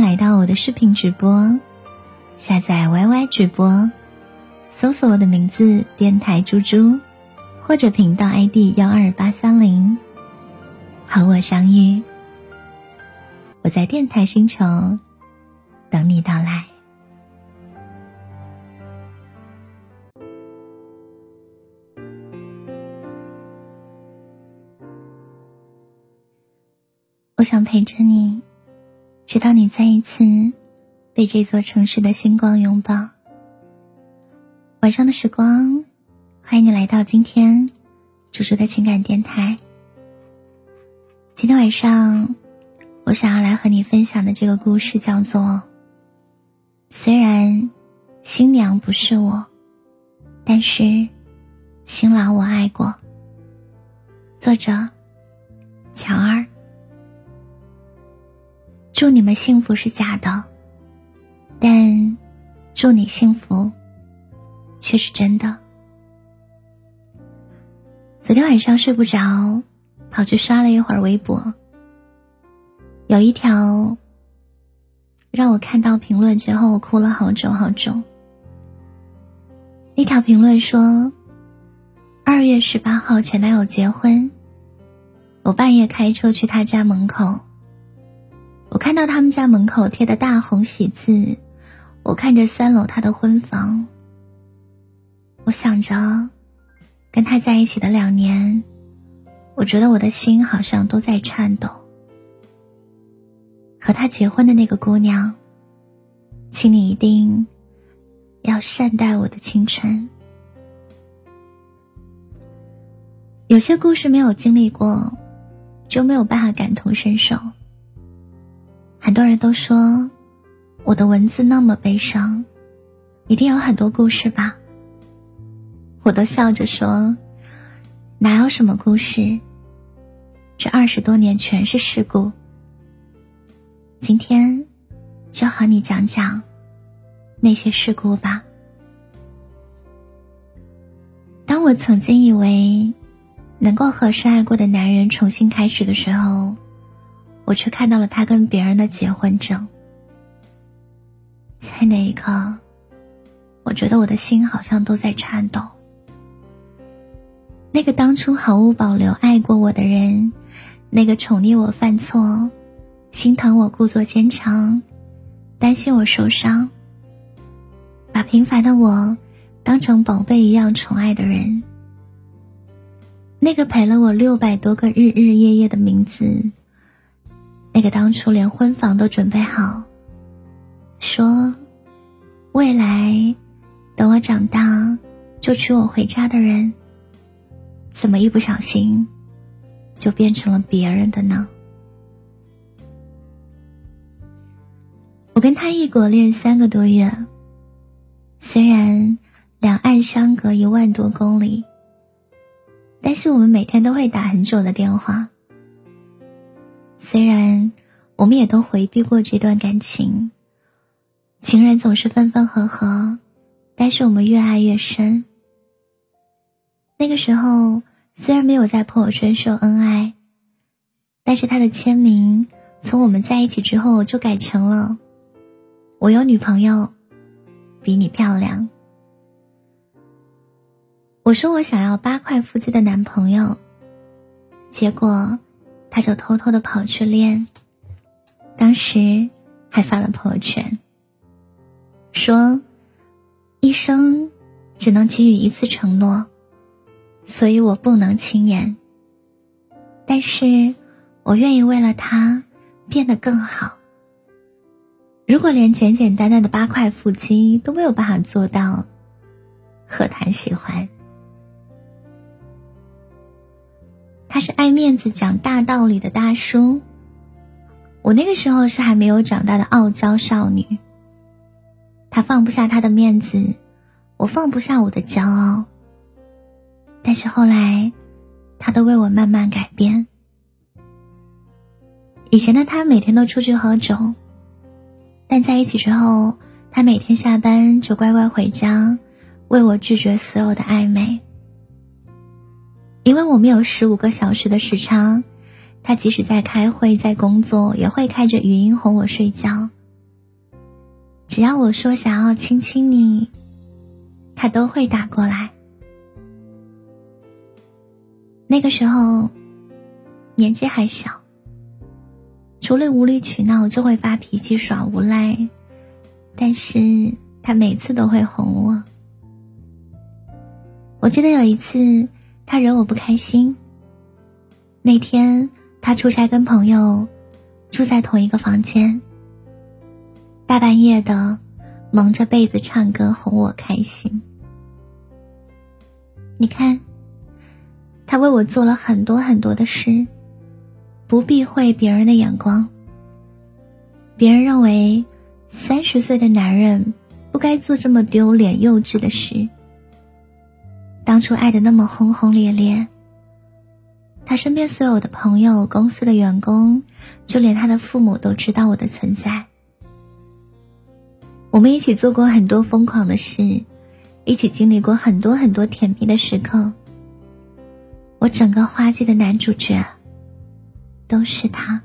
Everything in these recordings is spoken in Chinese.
来到我的视频直播，下载 YY 直播，搜索我的名字“电台猪猪”，或者频道 ID 幺二八三零，和我相遇。我在电台星球等你到来。我想陪着你。直到你再一次被这座城市的星光拥抱。晚上的时光，欢迎你来到今天猪猪的情感电台。今天晚上，我想要来和你分享的这个故事叫做《虽然新娘不是我，但是新郎我爱过》。作者：乔儿。祝你们幸福是假的，但祝你幸福却是真的。昨天晚上睡不着，跑去刷了一会儿微博，有一条让我看到评论之后哭了好久好久。那条评论说：“二月十八号前男友结婚，我半夜开车去他家门口。”我看到他们家门口贴的大红喜字，我看着三楼他的婚房。我想着，跟他在一起的两年，我觉得我的心好像都在颤抖。和他结婚的那个姑娘，请你一定要善待我的青春。有些故事没有经历过，就没有办法感同身受。很多人都说我的文字那么悲伤，一定有很多故事吧？我都笑着说，哪有什么故事？这二十多年全是事故。今天就和你讲讲那些事故吧。当我曾经以为能够和深爱过的男人重新开始的时候。我却看到了他跟别人的结婚证，在那一刻，我觉得我的心好像都在颤抖。那个当初毫无保留爱过我的人，那个宠溺我犯错、心疼我故作坚强、担心我受伤、把平凡的我当成宝贝一样宠爱的人，那个陪了我六百多个日日夜夜的名字。那个当初连婚房都准备好，说未来等我长大就娶我回家的人，怎么一不小心就变成了别人的呢？我跟他异国恋三个多月，虽然两岸相隔一万多公里，但是我们每天都会打很久的电话。虽然我们也都回避过这段感情，情人总是分分合合，但是我们越爱越深。那个时候虽然没有在朋友圈秀恩爱，但是他的签名从我们在一起之后就改成了“我有女朋友，比你漂亮”。我说我想要八块腹肌的男朋友，结果。他就偷偷的跑去练，当时还发了朋友圈，说：“一生只能给予一次承诺，所以我不能轻言。但是我愿意为了他变得更好。如果连简简单单的八块腹肌都没有办法做到，何谈喜欢？”他是爱面子、讲大道理的大叔，我那个时候是还没有长大的傲娇少女。他放不下他的面子，我放不下我的骄傲。但是后来，他都为我慢慢改变。以前的他每天都出去喝酒，但在一起之后，他每天下班就乖乖回家，为我拒绝所有的暧昧。因为我们有十五个小时的时差，他即使在开会、在工作，也会开着语音哄我睡觉。只要我说想要亲亲你，他都会打过来。那个时候年纪还小，除了无理取闹就会发脾气耍无赖，但是他每次都会哄我。我记得有一次。他惹我不开心。那天他出差跟朋友住在同一个房间，大半夜的蒙着被子唱歌哄我开心。你看，他为我做了很多很多的事，不避讳别人的眼光。别人认为三十岁的男人不该做这么丢脸幼稚的事。当初爱的那么轰轰烈烈，他身边所有的朋友、公司的员工，就连他的父母都知道我的存在。我们一起做过很多疯狂的事，一起经历过很多很多甜蜜的时刻。我整个花季的男主角都是他。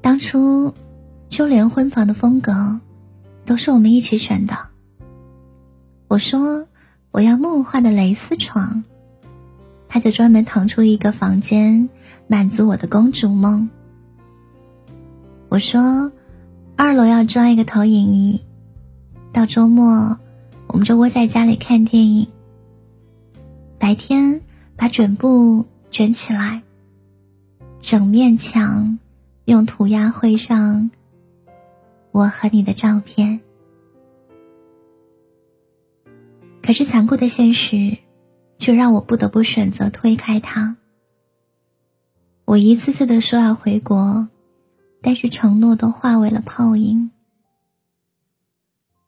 当初，就连婚房的风格，都是我们一起选的。我说我要梦幻的蕾丝床，他就专门腾出一个房间满足我的公主梦。我说二楼要装一个投影仪，到周末我们就窝在家里看电影。白天把卷布卷起来，整面墙用涂鸦绘上我和你的照片。可是残酷的现实，却让我不得不选择推开他。我一次次的说要回国，但是承诺都化为了泡影。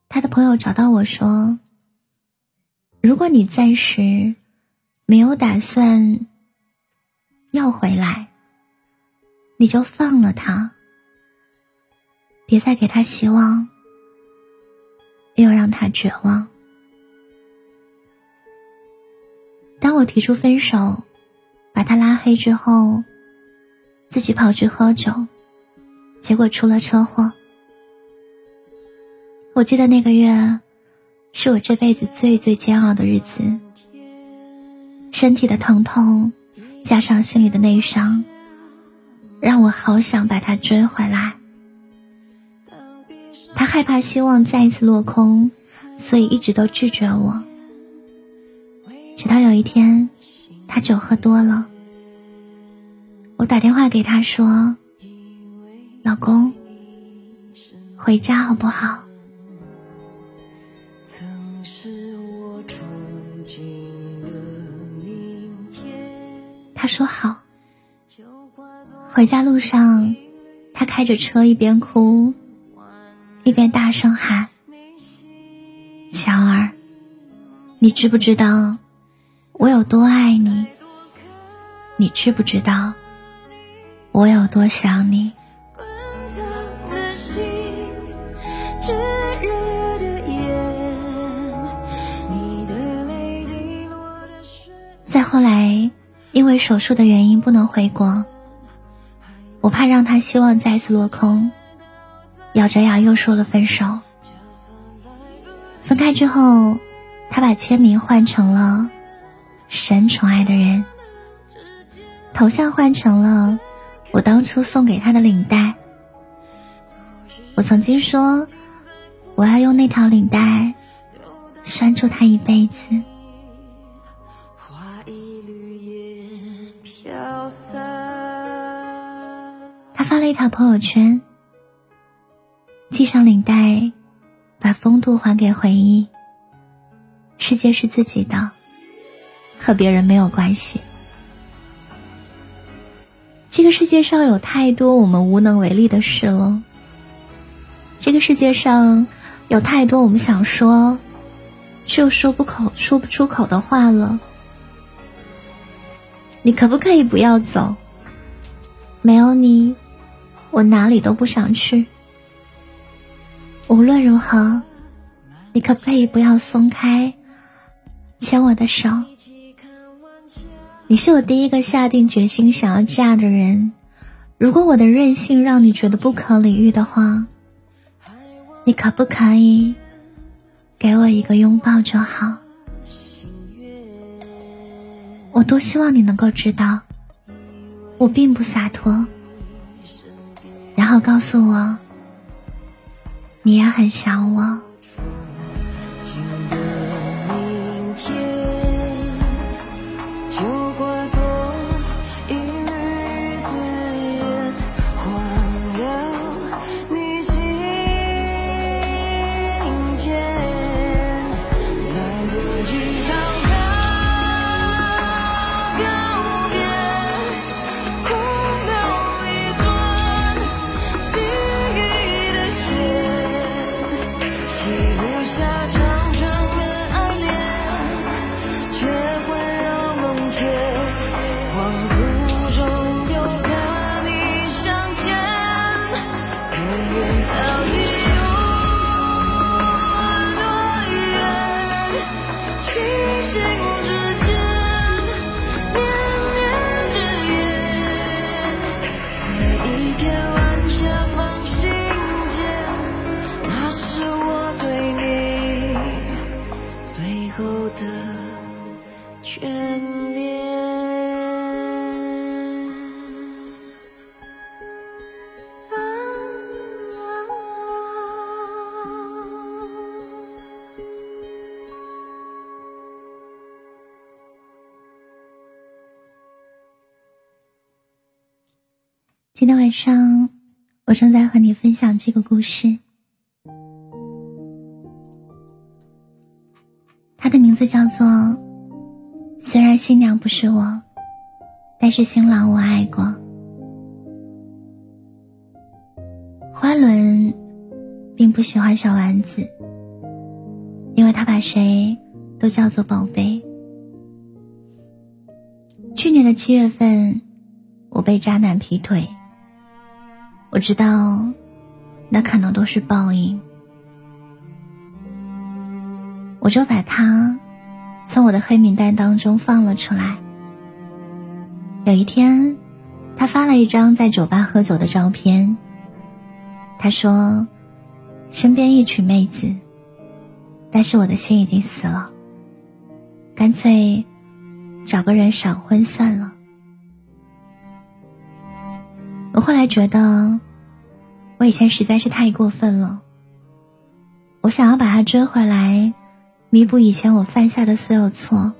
他的朋友找到我说：“如果你暂时没有打算要回来，你就放了他，别再给他希望，又让他绝望。”当我提出分手，把他拉黑之后，自己跑去喝酒，结果出了车祸。我记得那个月，是我这辈子最最煎熬的日子。身体的疼痛，加上心里的内伤，让我好想把他追回来。他害怕希望再一次落空，所以一直都拒绝我。直到有一天，他酒喝多了，我打电话给他说：“老公，回家好不好？”他说好。回家路上，他开着车一边哭，一边大声喊：“乔儿，你知不知道？”我有多爱你，你知不知道？我有多想你。再后来，因为手术的原因不能回国，我怕让他希望再次落空，咬着牙又说了分手。分开之后，他把签名换成了。神宠爱的人，头像换成了我当初送给他的领带。我曾经说，我要用那条领带拴住他一辈子。他发了一条朋友圈，系上领带，把风度还给回忆。世界是自己的。和别人没有关系。这个世界上有太多我们无能为力的事了。这个世界上有太多我们想说却又说不口、说不出口的话了。你可不可以不要走？没有你，我哪里都不想去。无论如何，你可不可以不要松开牵我的手？你是我第一个下定决心想要嫁的人。如果我的任性让你觉得不可理喻的话，你可不可以给我一个拥抱就好？我多希望你能够知道，我并不洒脱。然后告诉我，你也很想我。今天晚上，我正在和你分享这个故事。它的名字叫做《虽然新娘不是我，但是新郎我爱过》。花轮并不喜欢小丸子，因为他把谁都叫做宝贝。去年的七月份，我被渣男劈腿。我知道，那可能都是报应。我就把他从我的黑名单当中放了出来。有一天，他发了一张在酒吧喝酒的照片。他说：“身边一群妹子，但是我的心已经死了，干脆找个人闪婚算了。”我后来觉得，我以前实在是太过分了。我想要把他追回来，弥补以前我犯下的所有错。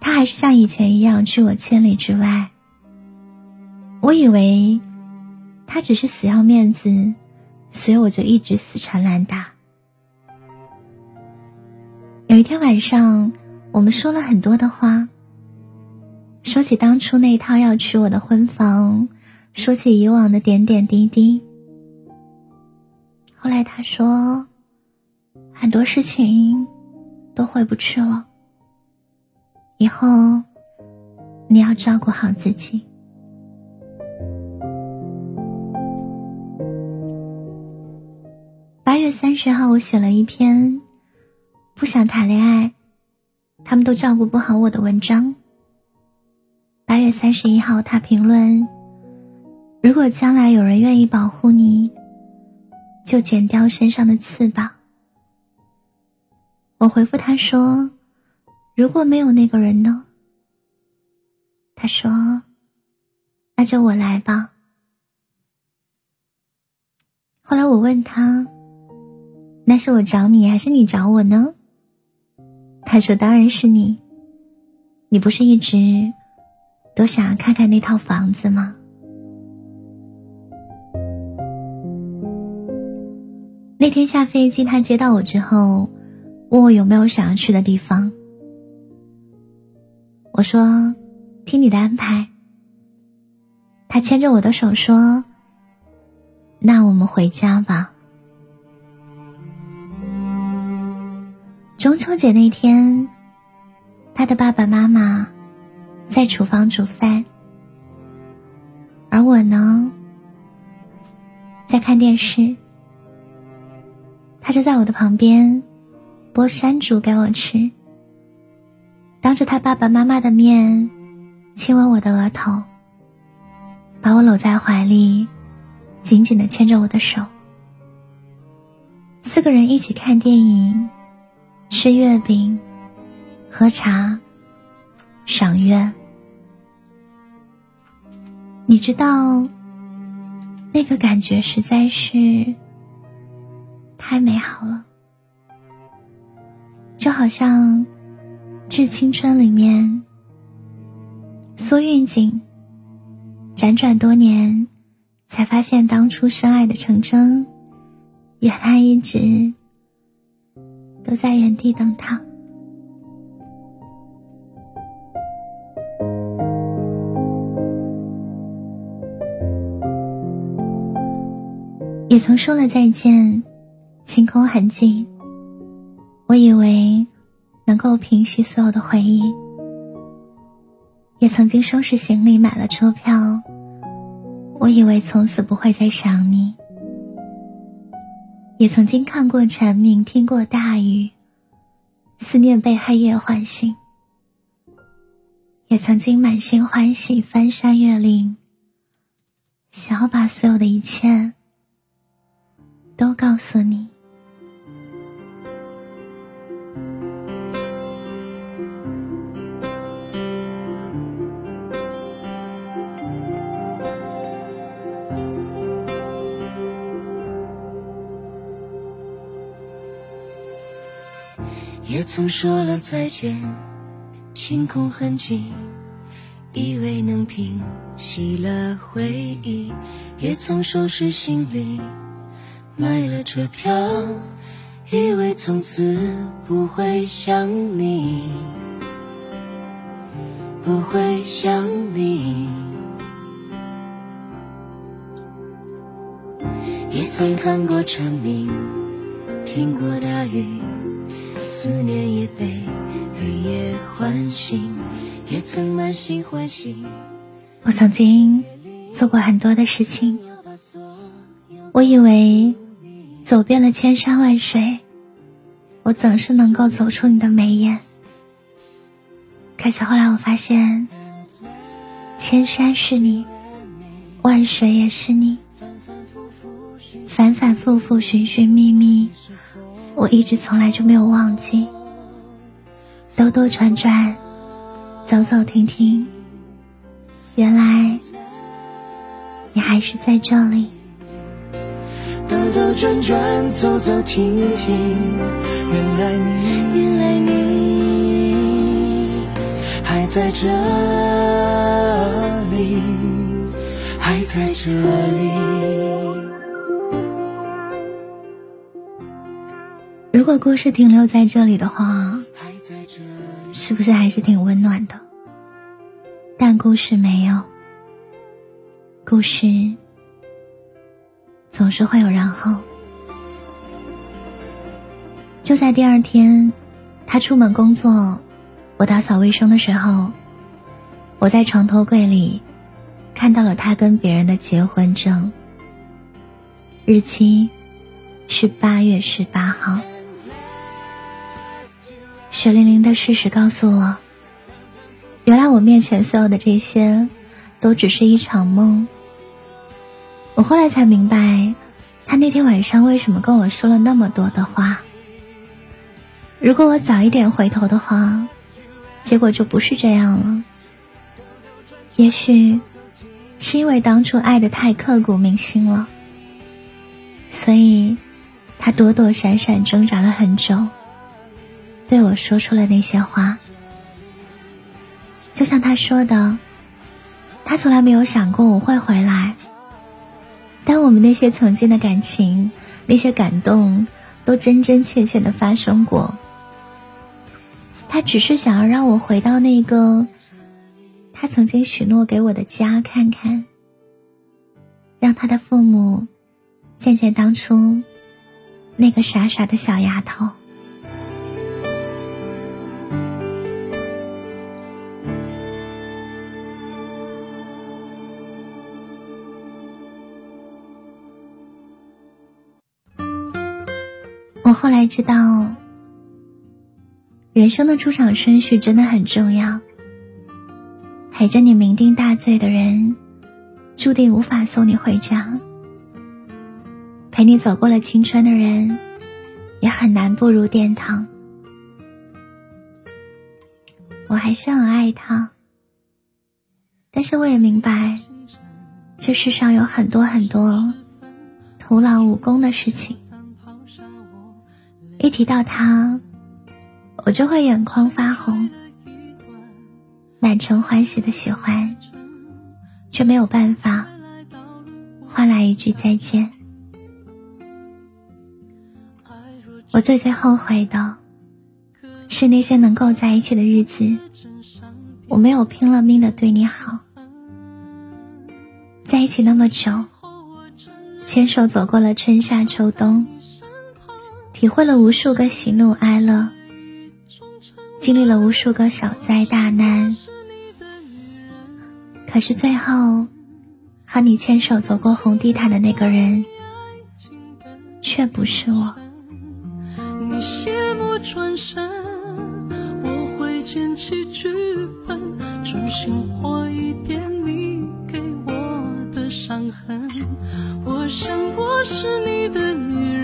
他还是像以前一样拒我千里之外。我以为他只是死要面子，所以我就一直死缠烂打。有一天晚上，我们说了很多的话。说起当初那套要娶我的婚房，说起以往的点点滴滴。后来他说，很多事情都回不去了。以后你要照顾好自己。八月三十号，我写了一篇不想谈恋爱，他们都照顾不好我的文章。八月三十一号，他评论：“如果将来有人愿意保护你，就剪掉身上的翅膀。”我回复他说：“如果没有那个人呢？”他说：“那就我来吧。”后来我问他：“那是我找你，还是你找我呢？”他说：“当然是你，你不是一直……”都想要看看那套房子吗？那天下飞机，他接到我之后，问我有没有想要去的地方。我说：“听你的安排。”他牵着我的手说：“那我们回家吧。”中秋节那天，他的爸爸妈妈在厨房煮饭，而我呢，在看电视。他就在我的旁边剥山竹给我吃，当着他爸爸妈妈的面亲吻我的额头，把我搂在怀里，紧紧的牵着我的手。四个人一起看电影。吃月饼，喝茶，赏月。你知道，那个感觉实在是太美好了，就好像《致青春》里面苏韵锦辗转多年，才发现当初深爱的程铮，原来一直。都在原地等他。也曾说了再见，晴空很近。我以为能够平息所有的回忆，也曾经收拾行李买了车票。我以为从此不会再想你。也曾经看过蝉鸣，听过大雨，思念被黑夜唤醒。也曾经满心欢喜，翻山越岭，想要把所有的一切都告诉你。也曾说了再见，清空痕迹，以为能平息了回忆。也曾收拾行李，买了车票，以为从此不会想你，不会想你。也曾看过蝉鸣，听过大雨。思念也被黑夜唤醒，也曾满心欢喜。我曾经做过很多的事情，我以为走遍了千山万水，我总是能够走出你的眉眼。可是后来我发现，千山是你，万水也是你，反反复复，寻寻觅觅。我一直从来就没有忘记，兜兜转转，走走停停，原来你还是在这里。兜兜转转，走走停停，原来你，原来你还在这里，还在这里。如果故事停留在这里的话，是不是还是挺温暖的？但故事没有，故事总是会有然后。就在第二天，他出门工作，我打扫卫生的时候，我在床头柜里看到了他跟别人的结婚证，日期是八月十八号。血淋淋的事实告诉我，原来我面前所有的这些，都只是一场梦。我后来才明白，他那天晚上为什么跟我说了那么多的话。如果我早一点回头的话，结果就不是这样了。也许，是因为当初爱的太刻骨铭心了，所以，他躲躲闪闪挣扎了很久。对我说出了那些话，就像他说的，他从来没有想过我会回来。当我们那些曾经的感情，那些感动，都真真切切的发生过。他只是想要让我回到那个他曾经许诺给我的家看看，让他的父母见见当初那个傻傻的小丫头。后来知道，人生的出场顺序真的很重要。陪着你酩酊大醉的人，注定无法送你回家；陪你走过了青春的人，也很难步入殿堂。我还是很爱他，但是我也明白，这世上有很多很多徒劳无功的事情。一提到他，我就会眼眶发红，满城欢喜的喜欢，却没有办法换来一句再见。我最最后悔的，是那些能够在一起的日子，我没有拼了命的对你好，在一起那么久，牵手走过了春夏秋冬。体会了无数个喜怒哀乐，经历了无数个小灾大难，可是最后和你牵手走过红地毯的那个人，却不是我。你谢幕转身，我会捡起剧本，重新活一遍你给我的伤痕。我想我是你的女人。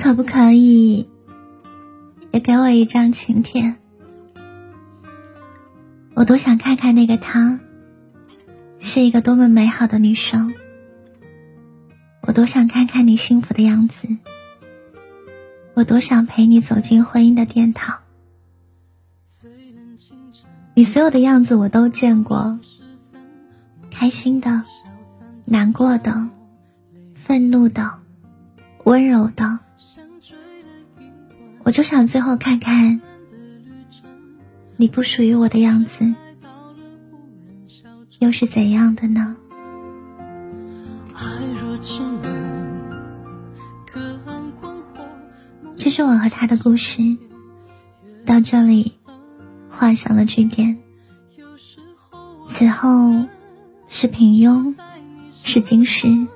可不可以？也给我一张请帖，我多想看看那个她，是一个多么美好的女生。我多想看看你幸福的样子，我多想陪你走进婚姻的殿堂。你所有的样子我都见过，开心的、难过的、愤怒的、温柔的。我就想最后看看你不属于我的样子，又是怎样的呢？这是我和他的故事，到这里画上了句点。此后是平庸，是矜持，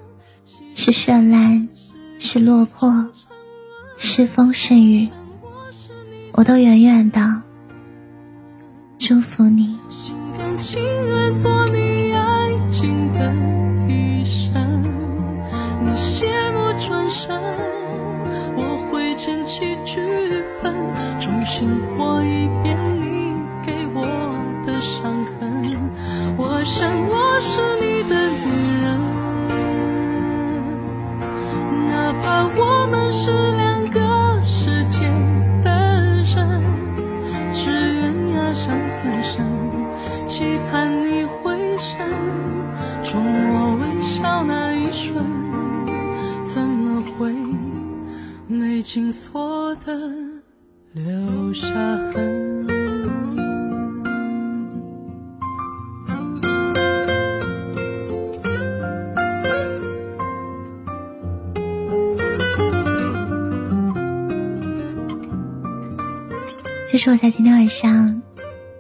是绚烂，是落魄。是风是雨，我都远远的祝福你。冲我微笑那一瞬，怎么会没紧锁的留下痕？这是我在今天晚上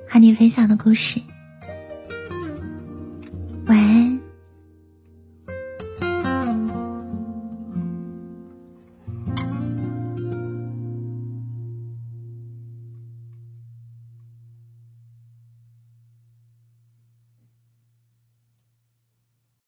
和你分享的故事。